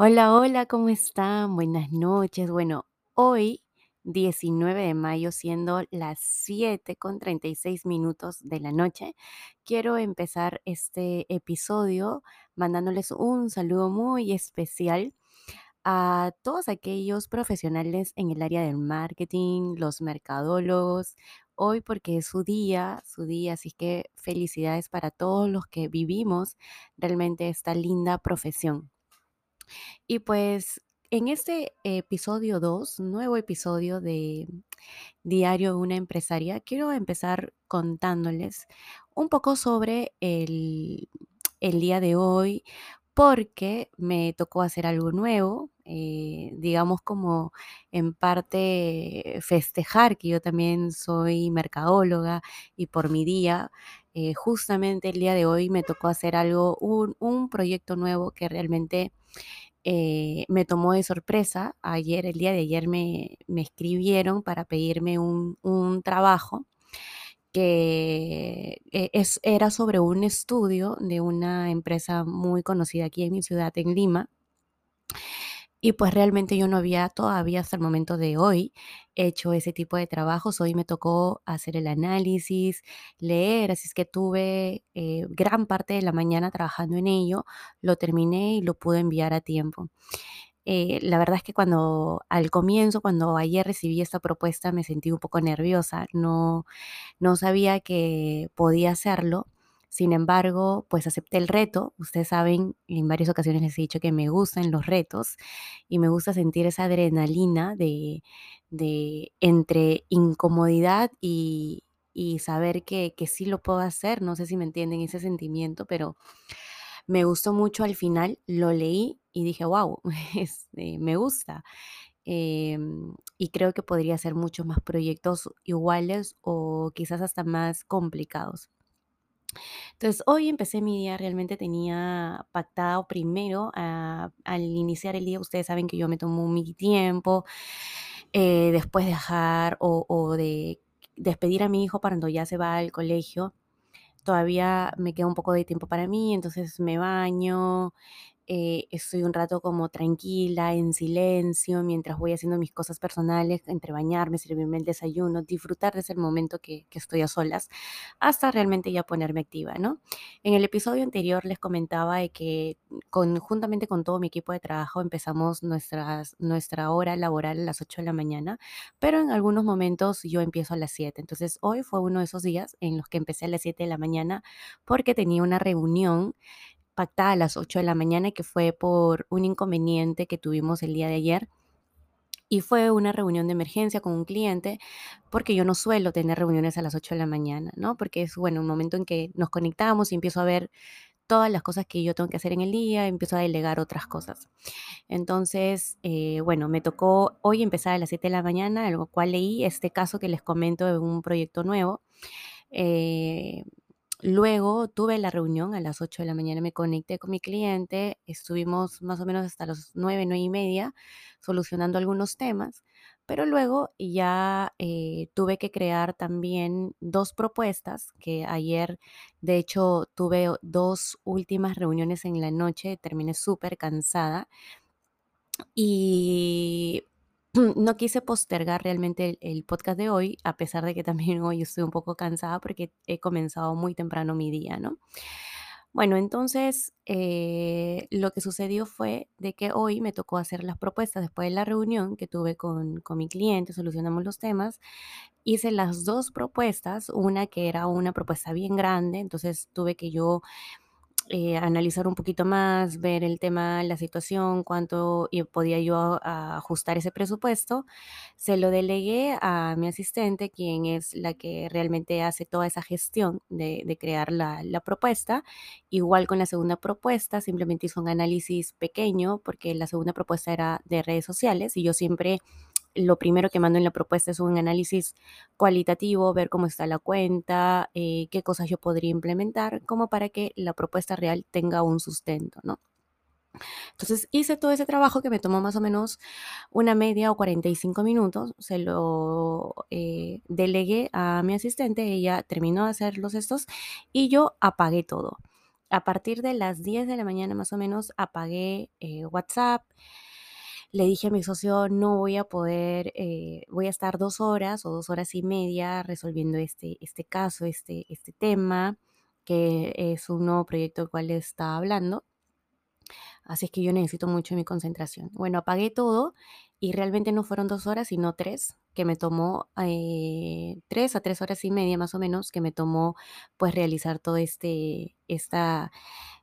Hola, hola, ¿cómo están? Buenas noches. Bueno, hoy, 19 de mayo, siendo las 7 con 36 minutos de la noche, quiero empezar este episodio mandándoles un saludo muy especial a todos aquellos profesionales en el área del marketing, los mercadólogos, hoy porque es su día, su día, así que felicidades para todos los que vivimos realmente esta linda profesión. Y pues en este episodio 2, nuevo episodio de Diario de una empresaria, quiero empezar contándoles un poco sobre el, el día de hoy, porque me tocó hacer algo nuevo, eh, digamos como en parte festejar que yo también soy mercadóloga y por mi día, eh, justamente el día de hoy me tocó hacer algo, un, un proyecto nuevo que realmente eh, me tomó de sorpresa. Ayer, el día de ayer, me, me escribieron para pedirme un, un trabajo que eh, es, era sobre un estudio de una empresa muy conocida aquí en mi ciudad, en Lima, y pues realmente yo no había todavía hasta el momento de hoy hecho ese tipo de trabajos. Hoy me tocó hacer el análisis, leer, así es que tuve eh, gran parte de la mañana trabajando en ello, lo terminé y lo pude enviar a tiempo. Eh, la verdad es que cuando al comienzo, cuando ayer recibí esta propuesta, me sentí un poco nerviosa, no, no sabía que podía hacerlo. Sin embargo, pues acepté el reto. Ustedes saben, en varias ocasiones les he dicho que me gustan los retos y me gusta sentir esa adrenalina de, de entre incomodidad y, y saber que, sí lo puedo hacer. No sé si me entienden ese sentimiento, pero me gustó mucho al final. Lo leí y dije, wow, este, me gusta. Em, y creo que podría hacer muchos más proyectos iguales o quizás hasta más complicados. Entonces, hoy empecé mi día, realmente tenía pactado primero, ah, al iniciar el día, ustedes saben que yo me tomo mi tiempo, eh, después de dejar o, o de despedir a mi hijo cuando ya se va al colegio, todavía me queda un poco de tiempo para mí, entonces me baño, eh, estoy un rato como tranquila, en silencio, mientras voy haciendo mis cosas personales, entre bañarme, servirme el desayuno, disfrutar de ese momento que, estoy a solas, hasta realmente ya ponerme activa, ¿no? En el episodio anterior les comentaba de que conjuntamente con todo mi equipo de trabajo empezamos nuestras, nuestra hora laboral a las 8 de la mañana, pero en algunos momentos yo empiezo a las 7. Entonces hoy fue uno de esos días en los que empecé a las 7 de la mañana porque tenía una reunión pactada a las 8 de la mañana, que fue por un inconveniente que tuvimos el día de ayer. Y fue una reunión de emergencia con un cliente, porque yo no suelo tener reuniones a las 8 de la mañana, ¿no? Porque es, bueno, un momento en que nos conectamos y empiezo a ver todas las cosas que yo tengo que hacer en el día, empiezo a delegar otras cosas. Entonces, eh, bueno, me tocó hoy empezar a las 7 de la mañana, lo cual leí este caso que les comento de un proyecto nuevo. Eh, Luego tuve la reunión a las 8 de la mañana, me conecté con mi cliente, estuvimos más o menos hasta las 9, 9 y media solucionando algunos temas, pero luego ya eh, tuve que crear también dos propuestas que ayer, de hecho, tuve dos últimas reuniones en la noche, terminé súper cansada y no quise postergar realmente el, podcast de hoy, a pesar de que también hoy estoy un poco cansada porque he comenzado muy temprano mi día, ¿no? Bueno, entonces eh, lo que sucedió fue de que hoy me tocó hacer las propuestas después de la reunión que tuve con, con mi cliente, solucionamos los temas, hice las dos propuestas, una que era una propuesta bien grande, entonces tuve que yo eh, analizar un poquito más, ver el tema, la situación, cuánto podía yo ajustar ese presupuesto. Se lo delegué a mi asistente, quien es la que realmente hace toda esa gestión de, de crear la, la propuesta. Igual con la segunda propuesta, simplemente hizo un análisis pequeño, porque la segunda propuesta era de redes sociales y yo siempre lo primero que mando en la propuesta es un análisis cualitativo, ver cómo está la cuenta, eh, qué cosas yo podría implementar, como para que la propuesta real tenga un sustento, ¿no? Entonces hice todo ese trabajo que me tomó más o menos una media o 45 minutos, se lo eh, delegué a mi asistente, ella terminó de hacer los estos y yo apagué todo. a partir de las 10 de la mañana más o menos apagué eh, WhatsApp. Le dije a mi socio, no voy a poder, eh, voy a estar dos horas o dos horas y media resolviendo este, este caso, este, este tema, que es un nuevo proyecto del cual está hablando. Así es que yo necesito mucho mi concentración. Bueno, apagué todo y realmente no fueron dos horas, sino tres, que me tomó eh, tres a tres horas y media más o menos, que me tomó pues realizar todo este, esta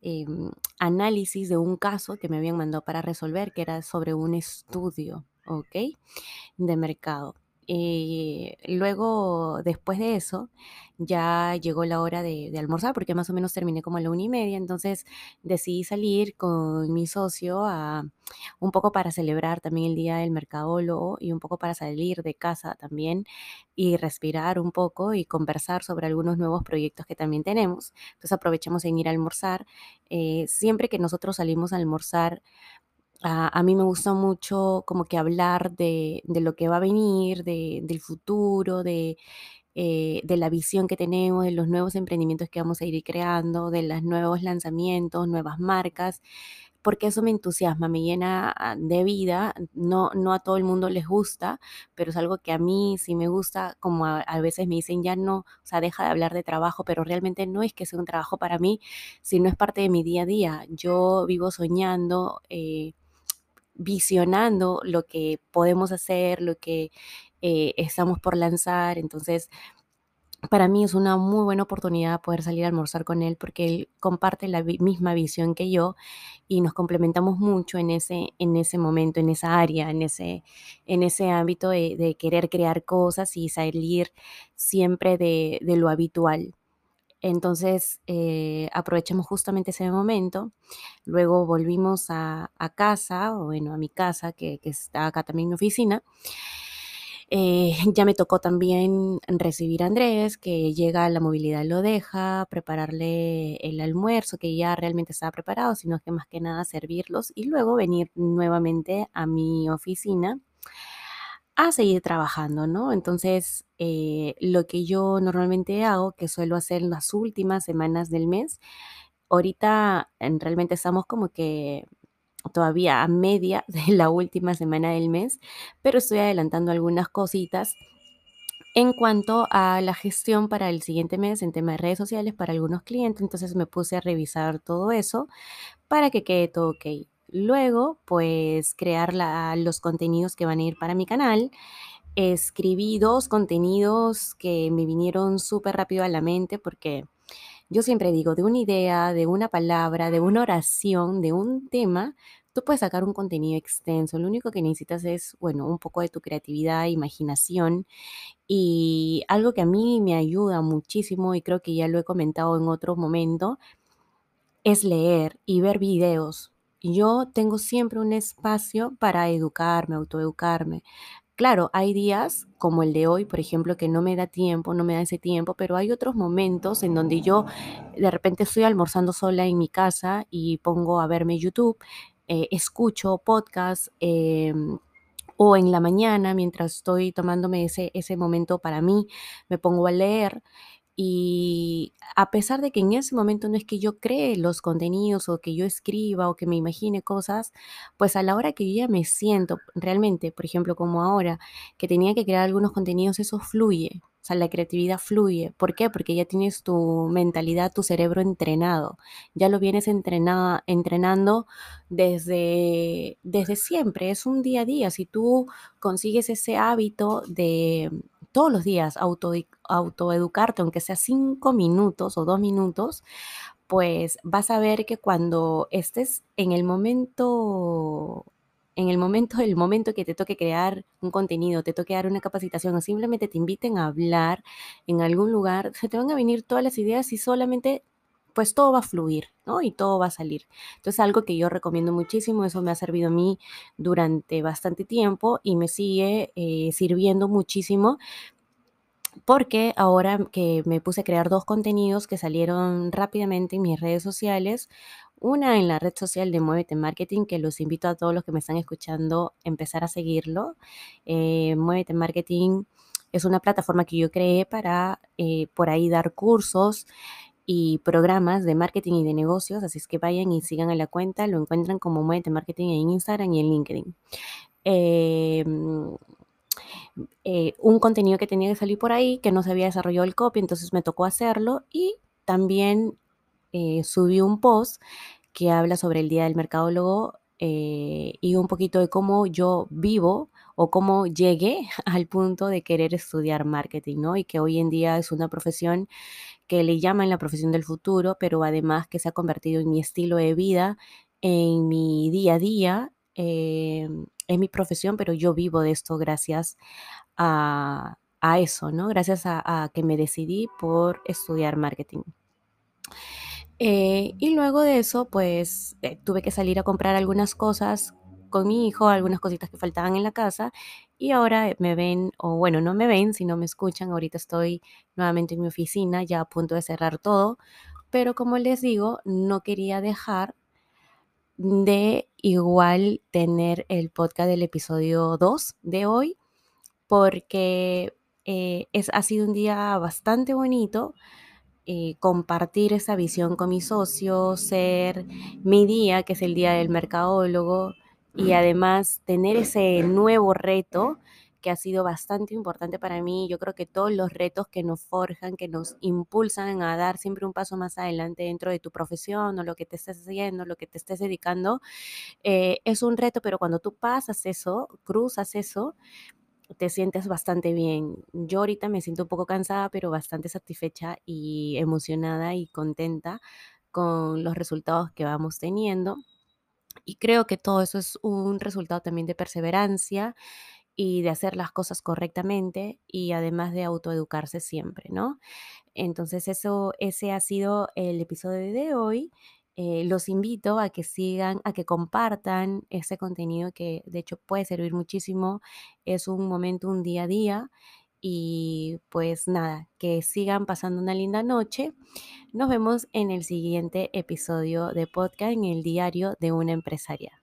em, análisis de un caso que me habían mandado para resolver, que era sobre un estudio, ¿ok? De mercado. Eh, luego, después de eso, ya llegó la hora de, almorzar, porque más o menos terminé como a la una y media, entonces decidí salir con mi socio a, un poco para celebrar también el Día del Mercadólogo y un poco para salir de casa también y respirar un poco y conversar sobre algunos nuevos proyectos que también tenemos. Entonces aprovechamos en ir a almorzar. Eh, siempre que nosotros salimos a almorzar, a, mí me gusta mucho como que hablar de, lo que va a venir, de, del futuro, de, eh, de la visión que tenemos, de los nuevos emprendimientos que vamos a ir creando, de los nuevos lanzamientos, nuevas marcas, porque eso me entusiasma, me llena ah, de vida. No, no a todo el mundo les gusta, pero es algo que a mí sí me gusta, como a, veces me dicen, ya no, o sea, deja de hablar de trabajo, pero realmente no es que sea un trabajo para mí, sino es parte de mi día a día. Yo vivo soñando. Eh, visionando lo que podemos hacer, lo que eh, estamos por lanzar. Entonces, para mí es una muy buena oportunidad poder salir a almorzar con él porque él comparte la misma visión que yo y nos complementamos mucho en ese, en ese momento, en esa área, en ese, en ese ámbito de, querer crear cosas y salir siempre de, lo habitual. Entonces eh, aprovechamos justamente ese momento. Luego volvimos a, casa, o bueno, a mi casa, que, está acá también en mi oficina. Eh, ya me tocó también recibir a Andrés, que llega a la movilidad, lo deja, prepararle el almuerzo, que ya realmente estaba preparado, sino que más que nada servirlos y luego venir nuevamente a mi oficina a seguir trabajando, ¿no? Entonces, eh, lo que yo normalmente hago, que suelo hacer en las últimas semanas del mes, ahorita en, realmente estamos como que todavía a media de la última semana del mes, pero estoy adelantando algunas cositas en cuanto a la gestión para el siguiente mes en tema de redes sociales para algunos clientes. Entonces me puse a revisar todo eso para que quede todo ok. Luego, pues crear los contenidos que van a ir para mi canal. Escribí dos contenidos que me vinieron súper rápido a la mente porque yo siempre digo, de una idea, de una palabra, de una oración, de un tema, tú puedes sacar un contenido extenso. Lo único que necesitas es, bueno, un poco de tu creatividad, imaginación y algo que a mí me ayuda muchísimo y creo que ya lo he comentado en otro momento, es leer y ver videos yo tengo siempre un espacio para educarme, autoeducarme. Claro, hay días como el de hoy, por ejemplo, que no me da tiempo, no me da ese tiempo, pero hay otros momentos en donde yo de repente estoy almorzando sola en mi casa y pongo a verme YouTube, eh, escucho podcast. Em, o en la mañana, mientras estoy tomándome ese, ese momento para mí, me pongo a leer y a pesar de que en ese momento no es que yo cree los contenidos o que yo escriba o que me imagine cosas, pues a la hora que yo ya me siento realmente, por ejemplo, como ahora, que tenía que crear algunos contenidos, eso fluye. O sea, la creatividad fluye. ¿Por qué? Porque ya tienes tu mentalidad, tu cerebro entrenado. Ya lo vienes entrenando desde, desde siempre. Es un día a día. Si tú consigues ese hábito de todos los días auto, autoeducarte, aunque sea cinco minutos o dos minutos, pues vas a ver que cuando estés en el momento en el momento, el momento que te toque crear un contenido, te toque dar una capacitación o simplemente te inviten a hablar en algún lugar, se te van a venir todas las ideas y solamente pues todo va a fluir, ¿no? Y todo va a salir. Entonces, algo que yo recomiendo muchísimo, eso me ha servido a mí durante bastante tiempo y me sigue eh, sirviendo muchísimo porque ahora que me puse a crear dos contenidos que salieron rápidamente en mis redes sociales, una en la red social de Muévete Marketing, que los invito a todos los que me están escuchando a empezar a seguirlo. Eh, Muévete Marketing es una plataforma que yo creé para eh, por ahí dar cursos y programas de marketing y de negocios, así es que vayan y sigan a la cuenta, lo encuentran como Muévete Marketing en Instagram y en LinkedIn. Em, eh, un contenido que tenía que salir por ahí, que no se había desarrollado el copy, entonces me tocó hacerlo y también eh, subí un post que habla sobre el Día del Mercadólogo eh, y un poquito de cómo yo vivo o cómo llegué al punto de querer estudiar marketing, ¿no? Y que hoy en día es una profesión que le llaman la profesión del futuro, pero además que se ha convertido en mi estilo de vida, en mi día a día, em, en mi profesión, pero yo vivo de esto gracias a, eso, ¿no? Gracias a que me decidí por estudiar marketing. Eh, y luego de eso, pues eh, tuve que salir a comprar algunas cosas con mi hijo, algunas cositas que faltaban en la casa y ahora me ven, o bueno, no me ven, sino me escuchan. Ahorita estoy nuevamente en mi oficina, ya a punto de cerrar todo, pero como les digo, no quería dejar de igual tener el podcast del episodio 2 de hoy, porque eh, es, ha sido un día bastante bonito eh, compartir esa visión con mi socio, ser mi día, que es el día del mercadólogo, y además tener ese nuevo reto que ha sido bastante importante para mí. Yo creo que todos los retos que nos forjan, que nos impulsan a dar siempre un paso más adelante dentro de tu profesión o lo que te estés haciendo, lo que te estés dedicando, eh, es un reto, pero cuando tú pasas eso, cruzas eso, te sientes bastante bien. Yo ahorita me siento un poco cansada, pero bastante satisfecha y emocionada y contenta con los resultados que vamos teniendo. Y creo que todo eso es un resultado también de perseverancia y de hacer las cosas correctamente y además de autoeducarse siempre, ¿no? Entonces eso, ese ha sido el episodio de hoy. Eh, los invito a que sigan, a que compartan ese contenido que de hecho puede servir muchísimo. Es un momento, un día a día. Y pues nada, que sigan pasando una linda noche. Nos vemos en el siguiente episodio de podcast en el diario de una empresaria.